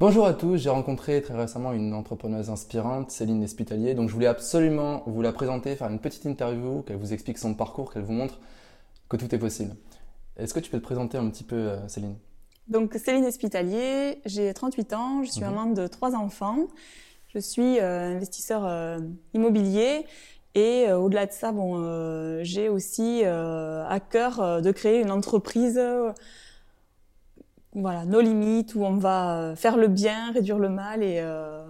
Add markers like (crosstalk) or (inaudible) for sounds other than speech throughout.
Bonjour à tous, j'ai rencontré très récemment une entrepreneuse inspirante, Céline Espitalier, donc je voulais absolument vous la présenter, faire une petite interview, qu'elle vous explique son parcours, qu'elle vous montre que tout est possible. Est-ce que tu peux te présenter un petit peu, euh, Céline? Donc Céline Espitalier, j'ai 38 ans, je suis Mhm. maman de trois enfants, je suis euh, investisseur euh, immobilier et euh, au-delà de ça, bon, j'ai aussi à cœur de créer une entreprise, voilà, nos limites où on va euh, faire le bien, réduire le mal et euh,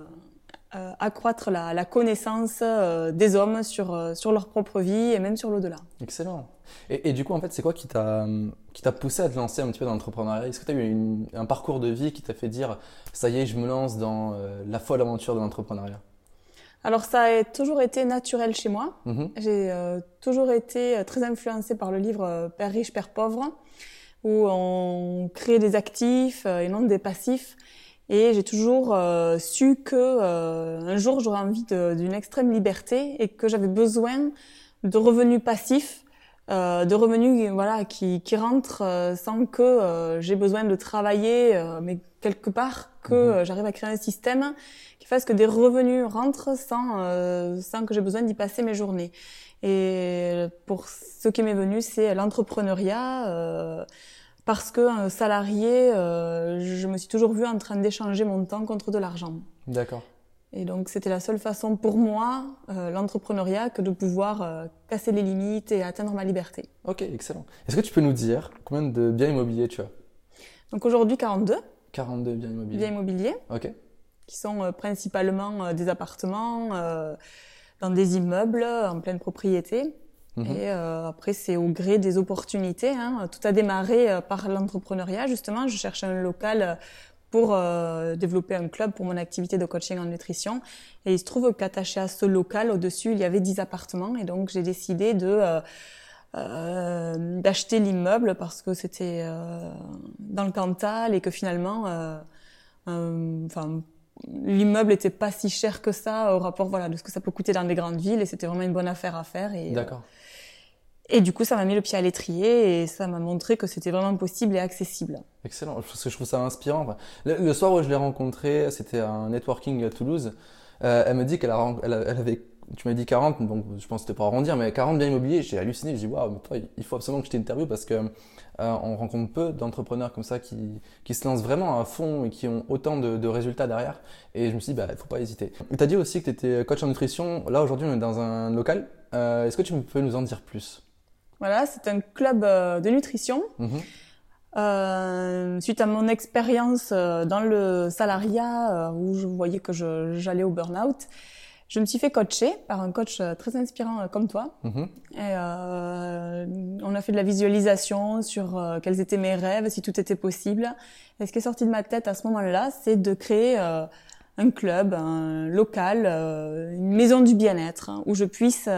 euh, accroître la, la connaissance euh, des hommes sur sur leur propre vie et même sur l'au-delà. Excellent. Et, et du coup, en fait, c'est quoi qui t'a qui t'a poussé à te lancer un petit peu dans l'entrepreneuriat? Est-ce que tu as eu une- un parcours de vie qui t'a fait dire ça y est, je me lance dans la folle aventure de l'entrepreneuriat Alors ça a toujours été naturel chez moi. Mhm. J'ai toujours été très influencée par le livre Père riche, Père pauvre, où on crée des actifs euh, et non des passifs. Et j'ai toujours euh, su que euh, un jour j'aurais envie d'une extrême liberté et que j'avais besoin de revenus passifs, euh, de revenus voilà qui, qui rentrent euh, sans que j'ai besoin de travailler, mais quelque part que Mhm. euh, j'arrive à créer un système qui fasse que des revenus rentrent sans euh, sans que j'ai besoin d'y passer mes journées. Et pour ce qui m'est venu, c'est l'entrepreneuriat. euh, parce qu'un salarié, euh, je me suis toujours vue en train d'échanger mon temps contre de l'argent. D'accord. Et donc c'était la seule façon pour moi, euh, l'entrepreneuriat, que de pouvoir euh, casser les limites et atteindre ma liberté. Ok, excellent. Est-ce que tu peux nous dire combien de biens immobiliers tu as? Donc aujourd'hui 42 42 biens immobiliers. biens immobiliers, Ok. qui sont euh, principalement euh, des appartements euh, dans des immeubles en pleine propriété. Mhm. Et euh, après, c'est au gré des opportunités. Hein. Tout a démarré euh, par l'entrepreneuriat, justement. Je cherchais un local pour euh, développer un club pour mon activité de coaching en nutrition. Et il se trouve qu'attaché à ce local, au-dessus, il y avait 10 appartements. Et donc, j'ai décidé de euh, d'acheter l'immeuble parce que c'était euh, dans le Cantal et que finalement, euh, enfin, l'immeuble était pas si cher que ça au rapport voilà de ce que ça peut coûter dans des grandes villes et c'était vraiment une bonne affaire à faire et D'accord. et du coup ça m'a mis le pied à l'étrier et ça m'a montré que c'était vraiment possible et accessible. Excellent, parce que je trouve ça inspirant. Le, le soir où je l'ai rencontrée, c'était un networking à Toulouse. Euh, elle me dit qu'elle a, ren- elle a- elle avait, tu m'as dit 40, donc je pense que c'était pour arrondir, mais 40 biens immobiliers. J'ai halluciné, je dis waouh, mais toi, il faut absolument que je t'interviewe parce que euh, on rencontre peu d'entrepreneurs comme ça qui, qui se lancent vraiment à fond et qui ont autant de, de résultats derrière. Et je me suis dit, bah, il faut pas hésiter. Tu as dit aussi que tu étais coach en nutrition. Là, aujourd'hui, on est dans un local. Euh, Est-ce que tu peux nous en dire plus? Voilà, c'est un club euh, de nutrition. Mhm. Euh, suite à mon expérience dans le salariat où je voyais que j'allais au burn-out, je me suis fait coacher par un coach euh, très inspirant euh, comme toi. Mhm. Et euh, on a fait de la visualisation sur euh, quels étaient mes rêves, si tout était possible. Et ce qui est sorti de ma tête à ce moment-là, c'est de créer euh, un club, un local, une maison du bien-être hein, où je puisse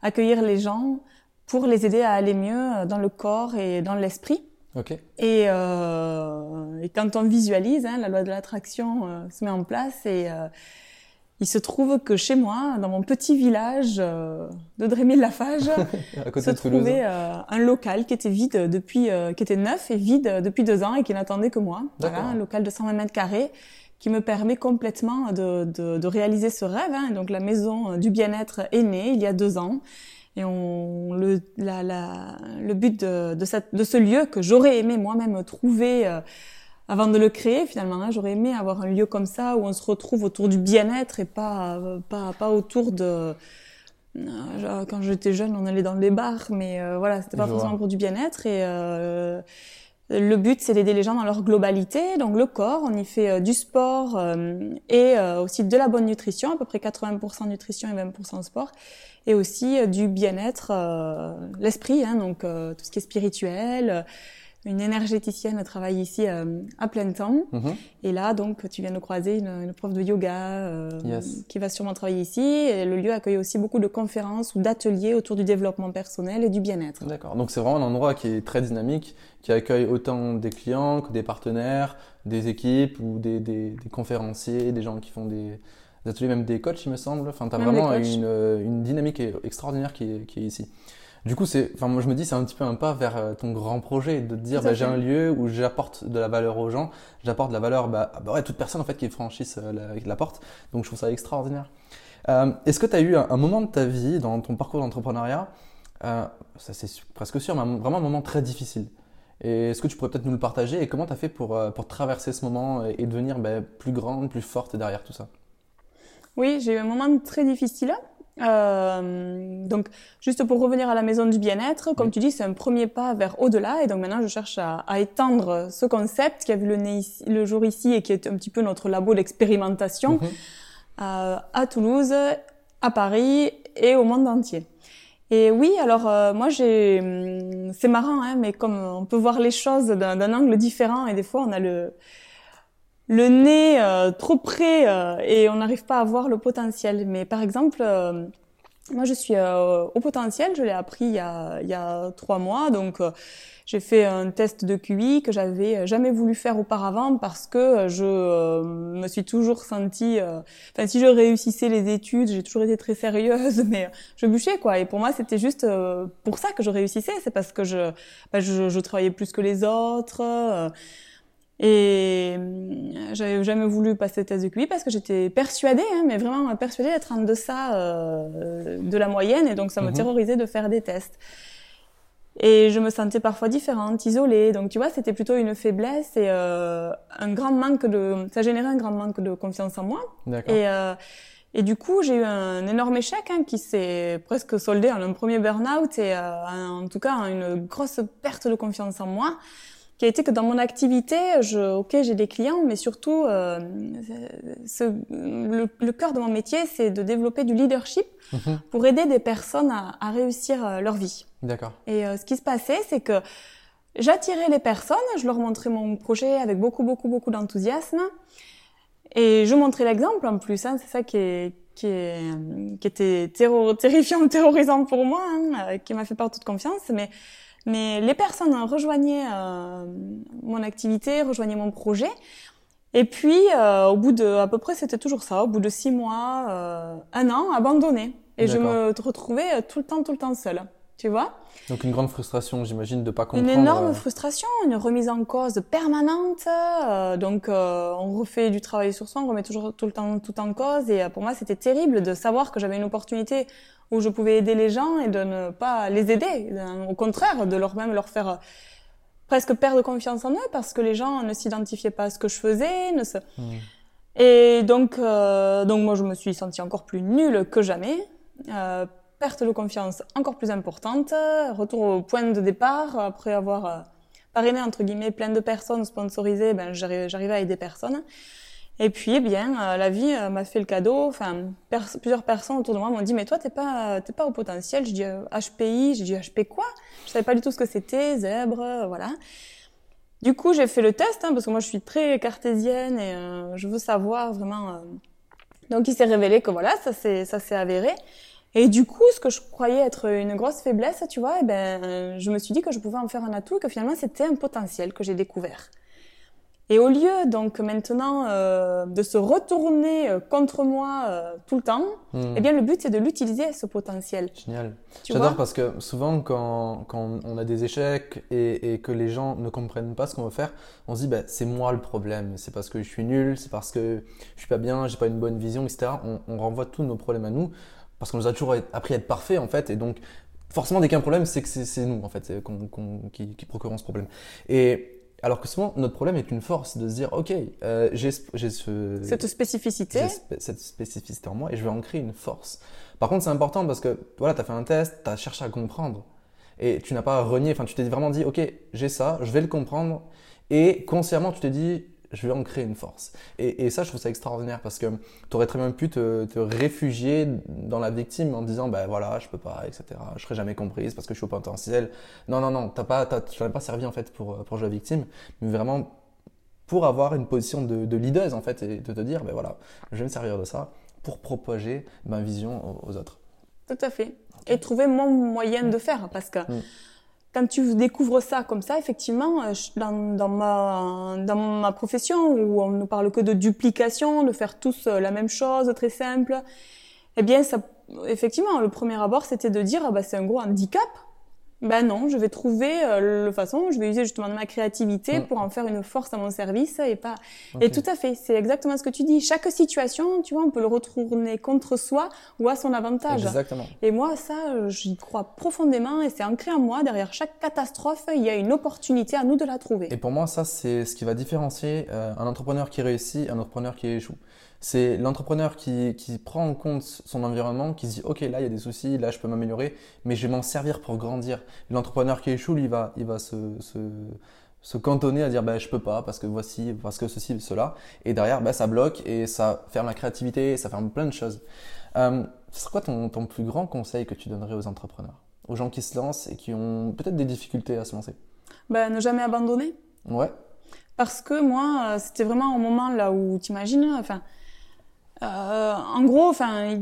accueillir les gens pour les aider à aller mieux dans le corps et dans l'esprit. Et, et quand on visualise, hein, la loi de l'attraction se met en place et il se trouve que chez moi, dans mon petit village euh, de (laughs) côté se de trouvait euh, un local qui était vide depuis, euh, qui était neuf et vide depuis deux ans et qui n'attendait que moi. Voilà, un local de 120 mètres carrés qui me permet complètement de, de, de réaliser ce rêve. Hein. Donc la maison du bien-être est née il y a deux ans. Et on, le, la, la, le but de, de, cette, de ce lieu que j'aurais aimé moi-même trouver euh, avant de le créer, finalement, hein, j'aurais aimé avoir un lieu comme ça où on se retrouve autour du bien-être et pas, euh, pas, pas autour de... euh, genre, Quand j'étais jeune, on allait dans les bars, mais euh, voilà, c'était pas forcément pour du bien-être. Et euh, le but, c'est d'aider les gens dans leur globalité. Donc le corps, on y fait euh, du sport et aussi de la bonne nutrition, à peu près 80% nutrition et 20% sport, et aussi du bien-être, l'esprit, hein, donc tout ce qui est spirituel. Une énergéticienne travaille ici euh, à plein temps. Mhm. Et là, donc, tu viens de croiser une, une prof de yoga euh, Yes. qui va sûrement travailler ici. Et le lieu accueille aussi beaucoup de conférences ou d'ateliers autour du développement personnel et du bien-être. D'accord. Donc c'est vraiment un endroit qui est très dynamique, qui accueille autant des clients que des partenaires, des équipes ou des, des, des conférenciers, des gens qui font des, des ateliers, même des coachs, il me semble. Enfin, tu as Même vraiment une, une dynamique extraordinaire qui est, qui est ici. Du coup, c'est, enfin, moi je me dis, c'est un petit peu un pas vers euh, ton grand projet, de te dire, bah, j'ai un lieu où j'apporte de la valeur aux gens, j'apporte de la valeur, bah, bah ouais, toute personne en fait qui franchisse euh, la, la porte. Donc je trouve ça extraordinaire. Euh, Est-ce que tu as eu un, un moment de ta vie, dans ton parcours d'entrepreneuriat, euh, ça c'est presque sûr, mais un- vraiment un moment très difficile Et est-ce que tu pourrais peut-être nous le partager? Et comment tu as fait pour, euh, pour traverser ce moment et, et devenir bah, plus grande, plus forte derrière tout ça? Oui, j'ai eu un moment très difficile. Euh, donc, juste pour revenir à la maison du bien-être, comme Oui. tu dis, c'est un premier pas vers au-delà. Et donc maintenant, je cherche à, à étendre ce concept qui a vu le, nez ici- le jour ici et qui est un petit peu notre labo d'expérimentation Mhm. euh, à Toulouse, à Paris et au monde entier. Et oui, alors euh, moi j'ai, hum, c'est marrant, hein, mais comme on peut voir les choses d'un angle différent et des fois on a le le nez euh, trop près euh, et on n'arrive pas à voir le potentiel. Mais par exemple, euh, moi je suis euh, au potentiel, je l'ai appris il y a, il y a trois mois, donc euh, j'ai fait un test de QI que j'avais jamais voulu faire auparavant parce que je euh, me suis toujours sentie, enfin si je réussissais les études, j'ai toujours été très sérieuse, (laughs) mais je bûchais quoi. Et pour moi c'était juste pour ça que je réussissais, c'est parce que je, bah, je, je travaillais plus que les autres. Et euh, j'avais jamais voulu passer le test de QI parce que j'étais persuadée, hein, mais vraiment persuadée d'être en deçà euh, de la moyenne et donc ça me Mhm. terrorisait de faire des tests. Et je me sentais parfois différente, isolée. Donc tu vois, c'était plutôt une faiblesse et euh, un grand manque de, ça générait un grand manque de confiance en moi. D'accord. Et, euh, et du coup, j'ai eu un énorme échec hein, qui s'est presque soldé en un premier burn-out et euh, en tout cas en une grosse perte de confiance en moi qui a été que dans mon activité, je, ok, j'ai des clients, mais surtout, euh, ce, le, le cœur de mon métier, c'est de développer du leadership Mhm. pour aider des personnes à, à réussir euh, leur vie. D'accord. Et euh, ce qui se passait, c'est que j'attirais les personnes, je leur montrais mon projet avec beaucoup, beaucoup, beaucoup d'enthousiasme. Et je montrais l'exemple en plus, hein, c'est ça qui, est, qui, est, qui était terro- terrifiant, (laughs) terrorisant pour moi, hein, euh, qui m'a fait perdre toute confiance. Mais, mais les personnes rejoignaient euh, mon activité, rejoignaient mon projet. Et puis, euh, au bout de, à peu près, c'était toujours ça, au bout de six mois, euh, un an, abandonné. Et je me retrouvais tout le temps, tout le temps seule. Tu vois? Donc une grande frustration, j'imagine, de pas Une comprendre. énorme euh, frustration, une remise en cause permanente. euh, donc, euh, on refait du travail sur soi, on remet toujours tout le temps tout en cause. Et euh, pour moi, c'était terrible de savoir que j'avais une opportunité où je pouvais aider les gens et de ne pas les aider. Au contraire, de leur même leur faire presque perdre confiance en eux parce que les gens ne s'identifiaient pas à ce que je faisais. Ne se... hmm. Et donc, donc moi, je me suis sentie encore plus nulle que jamais. Euh, perte de confiance encore plus importante. Retour au point de départ après avoir euh, parrainé entre guillemets plein de personnes sponsorisées. Ben, j'arrivais à aider des personnes. Et puis, eh bien, euh, la vie euh, m'a fait le cadeau. Enfin, plusieurs personnes autour de moi m'ont dit, mais toi, t'es pas, t'es pas au potentiel. Dit euh, HPI. J'ai dit HP quoi? Je savais pas du tout ce que c'était. Zèbre, voilà. Du coup, j'ai fait le test hein, parce que moi, je suis très cartésienne et je veux savoir vraiment. Donc, il s'est révélé que voilà, ça s'est, ça s'est avéré. Et du coup, ce que je croyais être une grosse faiblesse, tu vois, eh ben, je me suis dit que je pouvais en faire un atout et que finalement, c'était un potentiel que j'ai découvert. Et au lieu donc maintenant euh, de se retourner euh, contre moi euh, tout le temps, eh bien le but c'est de l'utiliser ce potentiel. Génial. J'adore parce que souvent quand, quand on a des échecs et, et que les gens ne comprennent pas ce qu'on veut faire, on se dit bah, c'est moi le problème, c'est parce que je suis nul, c'est parce que je suis pas bien, j'ai pas une bonne vision, etc. On, on renvoie tous nos problèmes à nous parce qu'on nous a toujours appris à être parfait en fait et donc forcément dès qu'il y a un problème c'est que c'est nous en fait qu'on- qu'on- qui, qui procurons ce problème. Et alors que souvent notre problème est une force de se dire ok euh, j'ai ce- Cette spécificité. cette spécificité en moi et je vais en créer une force. Par contre, c'est important parce que voilà, tu as fait un test, tu as cherché à comprendre et tu n'as pas renié, enfin, tu t'es vraiment dit, ok, j'ai ça, je vais le comprendre et consciemment, tu t'es dit, je vais en créer une force. Et, et ça, je trouve ça extraordinaire parce que tu aurais très bien pu te, te réfugier dans la victime en disant, ben voilà, je peux pas, etc. Je serai jamais comprise parce que je suis au potentiel. Non, non, non, t'as pas, t'as- tu n'as pas servi en fait pour, pour jouer la victime, mais vraiment pour avoir une position de, de leader en fait et de te dire, ben voilà, je vais me servir de ça pour propager ma vision aux, aux autres. Tout à fait. Et trouver mon moyen de faire parce que Mm. Quand tu découvres ça comme ça, effectivement, euh, dans ma dans ma profession où on ne parle que de duplication, de faire tous euh, la même chose, très simple, eh bien ça, effectivement, le premier abord c'était de dire ah bah c'est un gros handicap Ben non, je vais trouver euh, le façon, je vais user justement de ma créativité Mm. pour en faire une force à mon service et pas. Et tout à fait, c'est exactement ce que tu dis. Chaque situation, tu vois, on peut le retourner contre soi ou à son avantage. Exactement. Et moi, ça, euh, j'y crois profondément et c'est ancré en moi. Derrière chaque catastrophe, il y a une opportunité à nous de la trouver. Et pour moi, ça, c'est ce qui va différencier euh, un entrepreneur qui réussit et un entrepreneur qui échoue. C'est l'entrepreneur qui, qui prend en compte son environnement, qui se dit, OK, là, il y a des soucis, là, je peux m'améliorer, mais je vais m'en servir pour grandir. L'entrepreneur qui échoue, il va, il va se, se, se cantonner à dire, bah, je peux pas, parce que voici, parce que ceci, cela. Et derrière, bah, ça bloque et ça ferme la créativité, ça ferme plein de choses. Euh, ce serait quoi ton, ton plus grand conseil que tu donnerais aux entrepreneurs? Aux gens qui se lancent et qui ont peut-être des difficultés à se lancer? Ben, ne jamais abandonner. Ouais. Parce que moi, euh, c'était vraiment un moment là où, t'imagines, enfin, euh, en gros, enfin,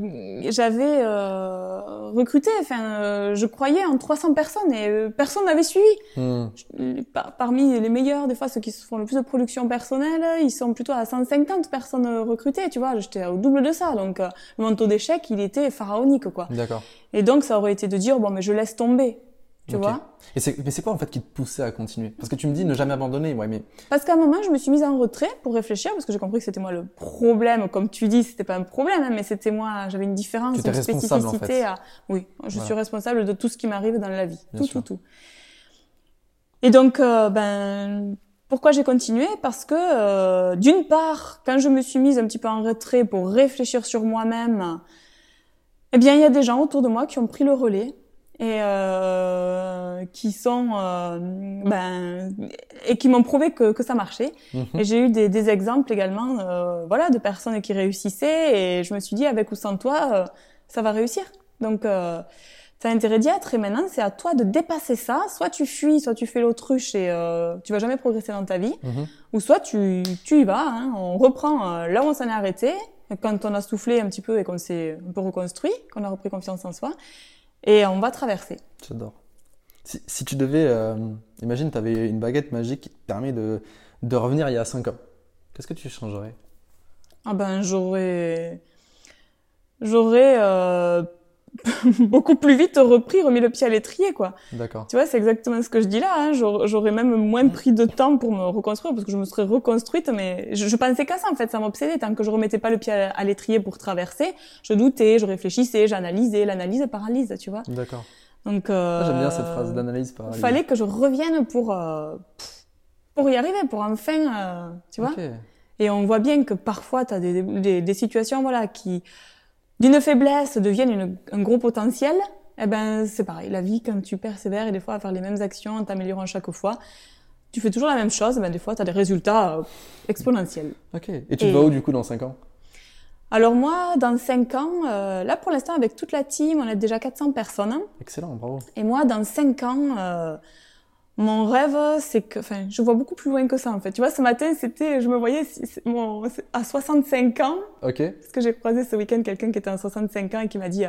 j'avais euh, recruté, enfin, euh, je croyais en 300 personnes et euh, personne n'avait suivi. Hmm. Je- par- Parmi les meilleurs, des fois, ceux qui se font le plus de production personnelle, ils sont plutôt à 150 personnes recrutées, tu vois. J'étais au double de ça, donc euh, le manteau d'échec, il était pharaonique, quoi. D'accord. Et donc, ça aurait été de dire, bon, mais je laisse tomber, tu vois. Et c'est, mais c'est quoi en fait qui te poussait à continuer? Parce que tu me dis ne jamais abandonner, ouais, mais Parce qu'à un moment, je me suis mise en retrait pour réfléchir, parce que j'ai compris que c'était moi le problème. Comme tu dis, c'était pas un problème, hein, mais c'était moi, j'avais une différence, une en spécificité fait. à... Oui, je Voilà. suis responsable de tout ce qui m'arrive dans la vie. Bien tout, sûr. tout, tout. Et donc, euh, ben, pourquoi j'ai continué? Parce que, euh, d'une part, quand je me suis mise un petit peu en retrait pour réfléchir sur moi-même, eh bien, il y a des gens autour de moi qui ont pris le relais et euh, qui sont euh, ben et qui m'ont prouvé que, que ça marchait. Mhm. et j'ai eu des, des exemples également euh, voilà de personnes qui réussissaient et je me suis dit avec ou sans toi euh, ça va réussir. Donc euh, t'as intérêt d'y être et maintenant c'est à toi de dépasser ça. Soit tu fuis soit tu fais l'autruche et euh, tu vas jamais progresser dans ta vie. Mhm. ou soit tu, tu y vas, hein, on reprend là où on s'en est arrêté, quand on a soufflé un petit peu et qu'on s'est un peu reconstruit, qu'on a repris confiance en soi, et on va traverser. j'adore. Si, si tu devais, euh, imagine, tu avais une baguette magique qui te permet de, de revenir il y a 5 ans. Qu'est-ce que tu changerais? Ah ben j'aurais j'aurais euh, (laughs) beaucoup plus vite repris, remis le pied à l'étrier quoi. D'accord. Tu vois, c'est exactement ce que je dis là. Hein. J'aurais même moins pris de temps pour me reconstruire parce que je me serais reconstruite, mais je, je pensais qu'à ça en fait, ça m'obsédait. Tant que je remettais pas le pied à, à l'étrier pour traverser, je doutais, je réfléchissais, j'analysais. L'analyse paralyse, tu vois. D'accord. Donc euh, Ah, J'aime bien cette phrase d'analyse par Il fallait que je revienne pour euh, pour y arriver, pour enfin, euh, tu vois. Et on voit bien que parfois, tu as des, des, des situations voilà, qui, d'une faiblesse, deviennent une- un gros potentiel. Eh ben, c'est pareil. La vie, quand tu persévères et des fois à faire les mêmes actions, en t'améliorant chaque fois, tu fais toujours la même chose, ben, des fois, tu as des résultats euh, exponentiels. Ok. Et tu Et- vois où du coup dans 5 ans? Alors moi, dans cinq ans, euh, là pour l'instant, avec toute la team, on est déjà 400 personnes. Excellent, bravo. Et moi, dans cinq ans, euh, mon rêve, c'est que, enfin, je vois beaucoup plus loin que ça, en fait. Tu vois, ce matin, c'était, je me voyais mon- à 65 ans, Ok. parce que j'ai croisé ce week-end quelqu'un qui était à 65 ans et qui m'a dit,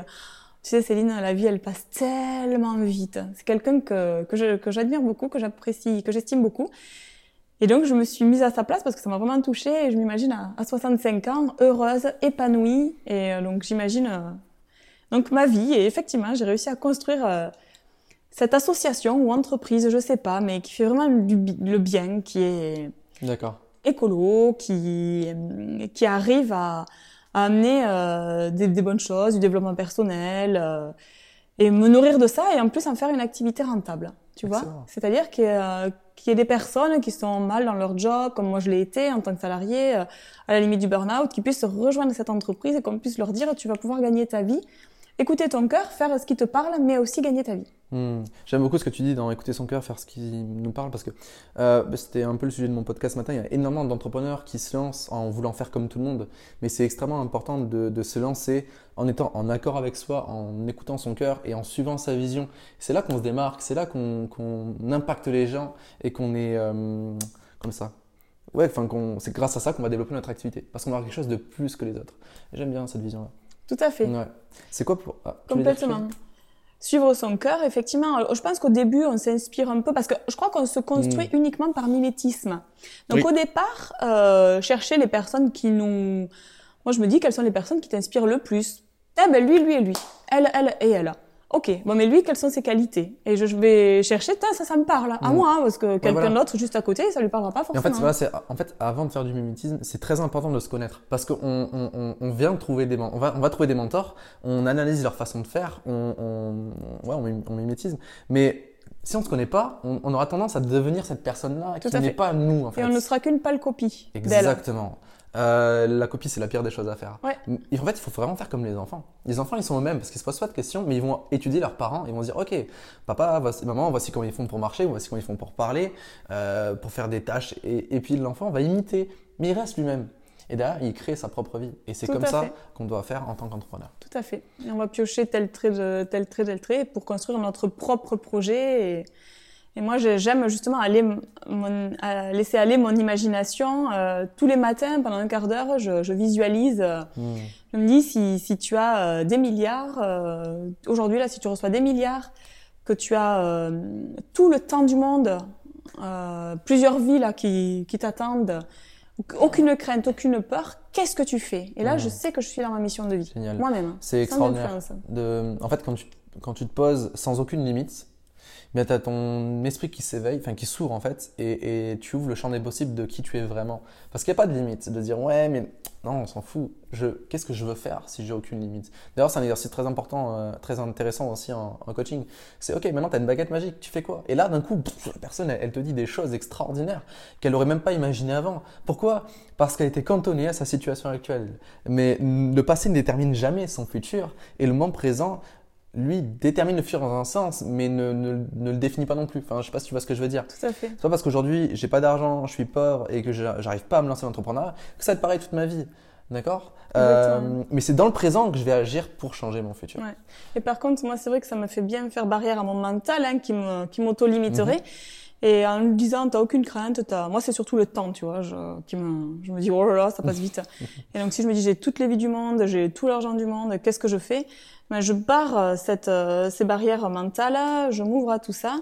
tu sais, Céline, la vie, elle passe tellement vite. C'est quelqu'un que, que j'admire beaucoup, que j'apprécie, que j'estime beaucoup. Et donc, je me suis mise à sa place parce que ça m'a vraiment touchée et je m'imagine à, à 65 ans, heureuse, épanouie. Et euh, donc, j'imagine, euh, donc ma vie. Et effectivement, j'ai réussi à construire euh, cette association ou entreprise, je sais pas, mais qui fait vraiment du, le bien, qui est, écolo, qui, euh, qui arrive à, à amener euh, des, des bonnes choses, du développement personnel, euh, et me nourrir de ça, et en plus en faire une activité rentable, tu vois. C'est-à-dire qu'il y, a- qu'il y ait des personnes qui sont mal dans leur job, comme moi je l'ai été en tant que salarié, à la limite du burn-out, qui puissent se rejoindre cette entreprise et qu'on puisse leur dire tu vas pouvoir gagner ta vie, écouter ton cœur, faire ce qui te parle, mais aussi gagner ta vie. Hmm. J'aime beaucoup ce que tu dis dans écouter son cœur, faire ce qui nous parle, parce que euh, bah, c'était un peu le sujet de mon podcast ce matin. Il y a énormément d'entrepreneurs qui se lancent en voulant faire comme tout le monde, mais c'est extrêmement important de, se lancer en étant en accord avec soi, en écoutant son cœur et en suivant sa vision. C'est là qu'on se démarque, c'est là qu'on impacte les gens et qu'on est euh, comme ça. Ouais, enfin, c'est grâce à ça qu'on va développer notre activité, parce qu'on aura quelque chose de plus que les autres. J'aime bien cette vision-là. Tout à fait. Ouais. C'est quoi pour ah, dire Complètement. Suivre son cœur, effectivement. Je pense qu'au début, on s'inspire un peu parce que je crois qu'on se construit uniquement par mimétisme. Donc. Oui. au départ, euh, chercher les personnes qui nous... Moi, je me dis quelles sont les personnes qui t'inspirent le plus. Eh ben lui, lui et lui. Elle, elle et elle. Ok, bon, mais lui, quelles sont ses qualités? Et je vais chercher, ça, ça me parle à Mm. moi, parce que quelqu'un voilà. d'autre juste à côté, ça lui parlera pas Et en forcément. fait, voilà, c'est- en fait, avant de faire du mimétisme, c'est très important de se connaître parce qu'on on, on, on vient de trouver des, on va, on va trouver des mentors, on analyse leur façon de faire, on, on, ouais, on, mim- on mimétisme. Mais si on ne se connaît pas, on, on aura tendance à devenir cette personne-là qui n'est pas nous en fait. Et on ne sera qu'une pâle copie. Exactement. Euh, la copie, c'est la pire des choses à faire. Ouais. Et en fait, il faut vraiment faire comme les enfants. Les enfants, ils sont eux-mêmes parce qu'ils se posent pas de questions, mais ils vont étudier leurs parents. Ils vont se dire, ok, papa, voici, maman, voici comment ils font pour marcher, voici comment ils font pour parler, euh, pour faire des tâches. Et, et puis l'enfant va imiter, mais il reste lui-même. Et derrière, il crée sa propre vie. Et c'est comme ça qu'on doit faire en tant qu'entrepreneur. Tout à fait. Et on va piocher tel trait, de, tel trait, tel trait pour construire notre propre projet. Et, et moi, j'ai- j'aime justement aller mon- laisser aller mon imagination. Euh, tous les matins, pendant un quart d'heure, je, je visualise. euh, Hmm. Je me dis, si, si tu as euh, des milliards, aujourd'hui, là, si tu reçois des milliards, que tu as tout le temps du monde, plusieurs vies là, qui, qui t'attendent, aucune crainte, aucune peur, qu'est-ce que tu fais? Et là, je sais que je suis dans ma mission de vie. Moi-même. C'est extraordinaire. de, en fait, quand tu, quand tu te poses sans aucune limite, tu as ton esprit qui s'éveille, enfin qui s'ouvre en fait, et, tu ouvres le champ des possibles de qui tu es vraiment. Parce qu'il n'y a pas de limite, de dire ouais, mais non, on s'en fout. Je, qu'est-ce que je veux faire si j'ai aucune limite? D'ailleurs, c'est un exercice très important, euh, très intéressant aussi en, coaching. C'est ok, maintenant tu as une baguette magique, tu fais quoi? Et là, d'un coup, la personne, elle, elle te dit des choses extraordinaires qu'elle n'aurait même pas imaginées avant. Pourquoi? Parce qu'elle était cantonnée à sa situation actuelle. Mais le passé ne détermine jamais son futur, et le moment présent lui détermine le futur dans un sens, mais ne, ne, ne le définit pas non plus. Enfin, je sais pas si tu vois ce que je veux dire. Tout à fait. C'est pas parce qu'aujourd'hui j'ai pas d'argent, je suis pauvre et que j'a- j'arrive pas à me lancer dans l'entrepreneuriat que ça va être pareil toute ma vie. D'accord? Euh, Mais c'est dans le présent que je vais agir pour changer mon futur. Ouais. Et par contre, moi, c'est vrai que ça me fait bien faire barrière à mon mental, hein, qui m'auto-limiterait. Et en lui disant, t'as aucune crainte, t'as, moi, c'est surtout le temps, tu vois, je, qui me, je me dis, oh là là, ça passe vite. (laughs) et donc, si je me dis, j'ai toutes les vies du monde, j'ai tout l'argent du monde, qu'est-ce que je fais? Ben, je barre euh, cette, euh, ces barrières mentales, je m'ouvre à tout ça.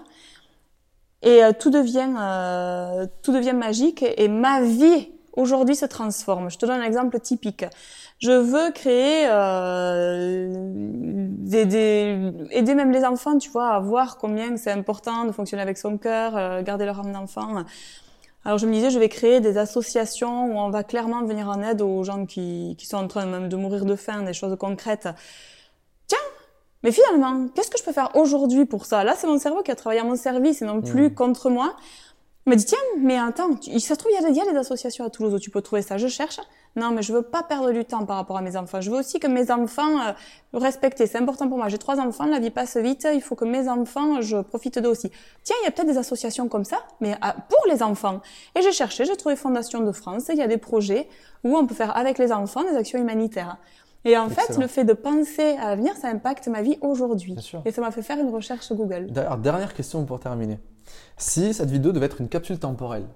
Et euh, tout devient, euh, tout devient magique et ma vie aujourd'hui se transforme. Je te donne un exemple typique. Je veux créer, euh, des, des- aider même les enfants, tu vois, à voir combien c'est important de fonctionner avec son cœur, euh, garder leur âme d'enfant. Alors je me disais, je vais créer des associations où on va clairement venir en aide aux gens qui, qui sont en train même de mourir de faim, des choses concrètes. Tiens, mais finalement, qu'est-ce que je peux faire aujourd'hui pour ça? Là, c'est mon cerveau qui a travaillé à mon service et non plus Mhm. contre moi. Il m'a dit, tiens, mais attends, tu- ça se trouve, il y, a, il y a des associations à Toulouse où tu peux trouver ça. Je cherche. Non, mais je veux pas perdre du temps par rapport à mes enfants. Je veux aussi que mes enfants euh, respectent. C'est important pour moi. J'ai trois enfants, la vie passe vite. Il faut que mes enfants, je profite d'eux aussi. Tiens, il y a peut-être des associations comme ça, mais ah, pour les enfants. Et j'ai cherché, j'ai trouvé Fondation de France. Il y a des projets où on peut faire avec les enfants des actions humanitaires. Et en fait, le fait de penser à l'avenir, ça impacte ma vie aujourd'hui. Et ça m'a fait faire une recherche Google. D'ailleurs, dernière question pour terminer. Si cette vidéo devait être une capsule temporelle,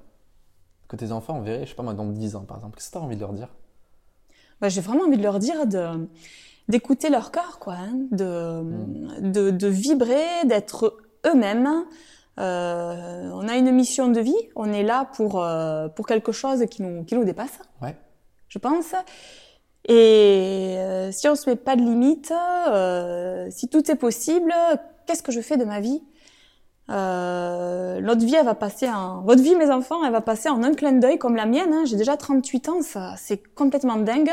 que tes enfants verraient, je sais pas moi, dans 10 ans par exemple, qu'est-ce que tu as envie de leur dire? Bah, j'ai vraiment envie de leur dire de d'écouter leur cœur, quoi, hein, de, de de vibrer, d'être eux-mêmes. Euh, on a une mission de vie, on est là pour euh, pour quelque chose qui nous qui nous dépasse, Ouais. je pense. Et euh, si on se met pas de limite, si tout est possible, qu'est-ce que je fais de ma vie? Euh, Notre vie, elle va passer en... Votre vie, mes enfants, elle va passer en un clin d'œil comme la mienne. Hein. J'ai déjà 38 ans, ça, c'est complètement dingue.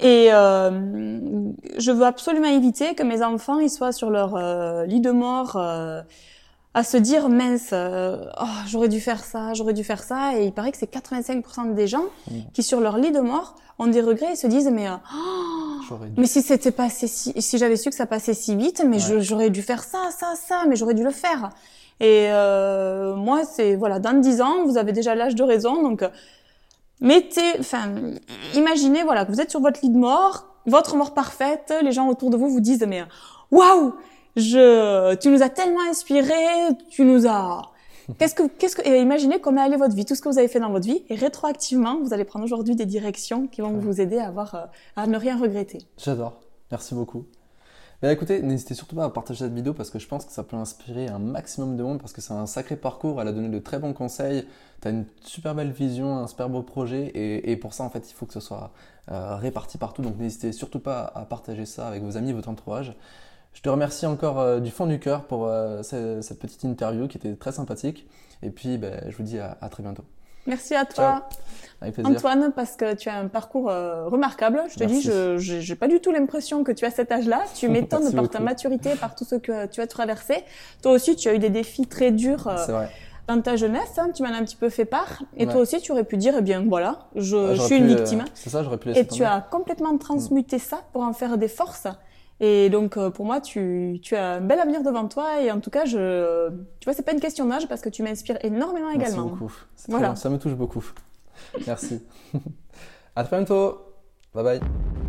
Et euh, je veux absolument éviter que mes enfants ils soient sur leur euh, lit de mort euh, à se dire mince, euh, oh, j'aurais dû faire ça, j'aurais dû faire ça. Et il paraît que c'est 85% des gens Mm. qui sur leur lit de mort ont des regrets et se disent mais euh, oh, mais si c'était passé si, si j'avais su que ça passait si vite, mais j'aurais dû faire ça, ça, ça, mais j'aurais dû le faire. Et euh, moi, c'est voilà, dans 10 ans, vous avez déjà l'âge de raison, donc euh, mettez, enfin, imaginez voilà que vous êtes sur votre lit de mort, votre mort parfaite, les gens autour de vous vous disent mais waouh, je, tu nous as tellement inspiré, tu nous as Qu'est-ce que, qu'est-ce que, imaginez comment allait votre vie, tout ce que vous avez fait dans votre vie, et rétroactivement, vous allez prendre aujourd'hui des directions qui vont vous aider à avoir, euh, à ne rien regretter. J'adore. Merci beaucoup. Mais écoutez, n'hésitez surtout pas à partager cette vidéo parce que je pense que ça peut inspirer un maximum de monde parce que c'est un sacré parcours. Elle a donné de très bons conseils. Tu as une super belle vision, un super beau projet et, et pour ça, en fait, il faut que ce soit euh, réparti partout. Donc n'hésitez surtout pas à partager ça avec vos amis, votre entourage. Je te remercie encore euh, du fond du cœur pour euh, ce- cette petite interview qui était très sympathique. Et puis, ben, je vous dis à, à très bientôt. Merci à toi. Antoine, parce que tu as un parcours euh, remarquable. Je te Merci. dis, je j'ai pas du tout l'impression que tu as cet âge-là. Tu (laughs) m'étonnes par ta maturité, par tout ce que tu as traversé. Toi aussi, tu as eu des défis très durs euh, dans ta jeunesse. hein, tu m'en as un petit peu fait part. Et Ouais. toi aussi, tu aurais pu dire, eh bien, voilà, je, Ah, je suis une euh, victime. C'est ça, j'aurais pu laisser Et tu as complètement transmuté ça pour en faire des forces. Et donc, euh, pour moi, tu, tu as un bel avenir devant toi. Et en tout cas, je, tu vois, c'est pas une question d'âge parce que tu m'inspires énormément Merci également. beaucoup. C'est très Voilà. bien, Ça me touche beaucoup. Merci. (laughs) à très bientôt. Bye bye.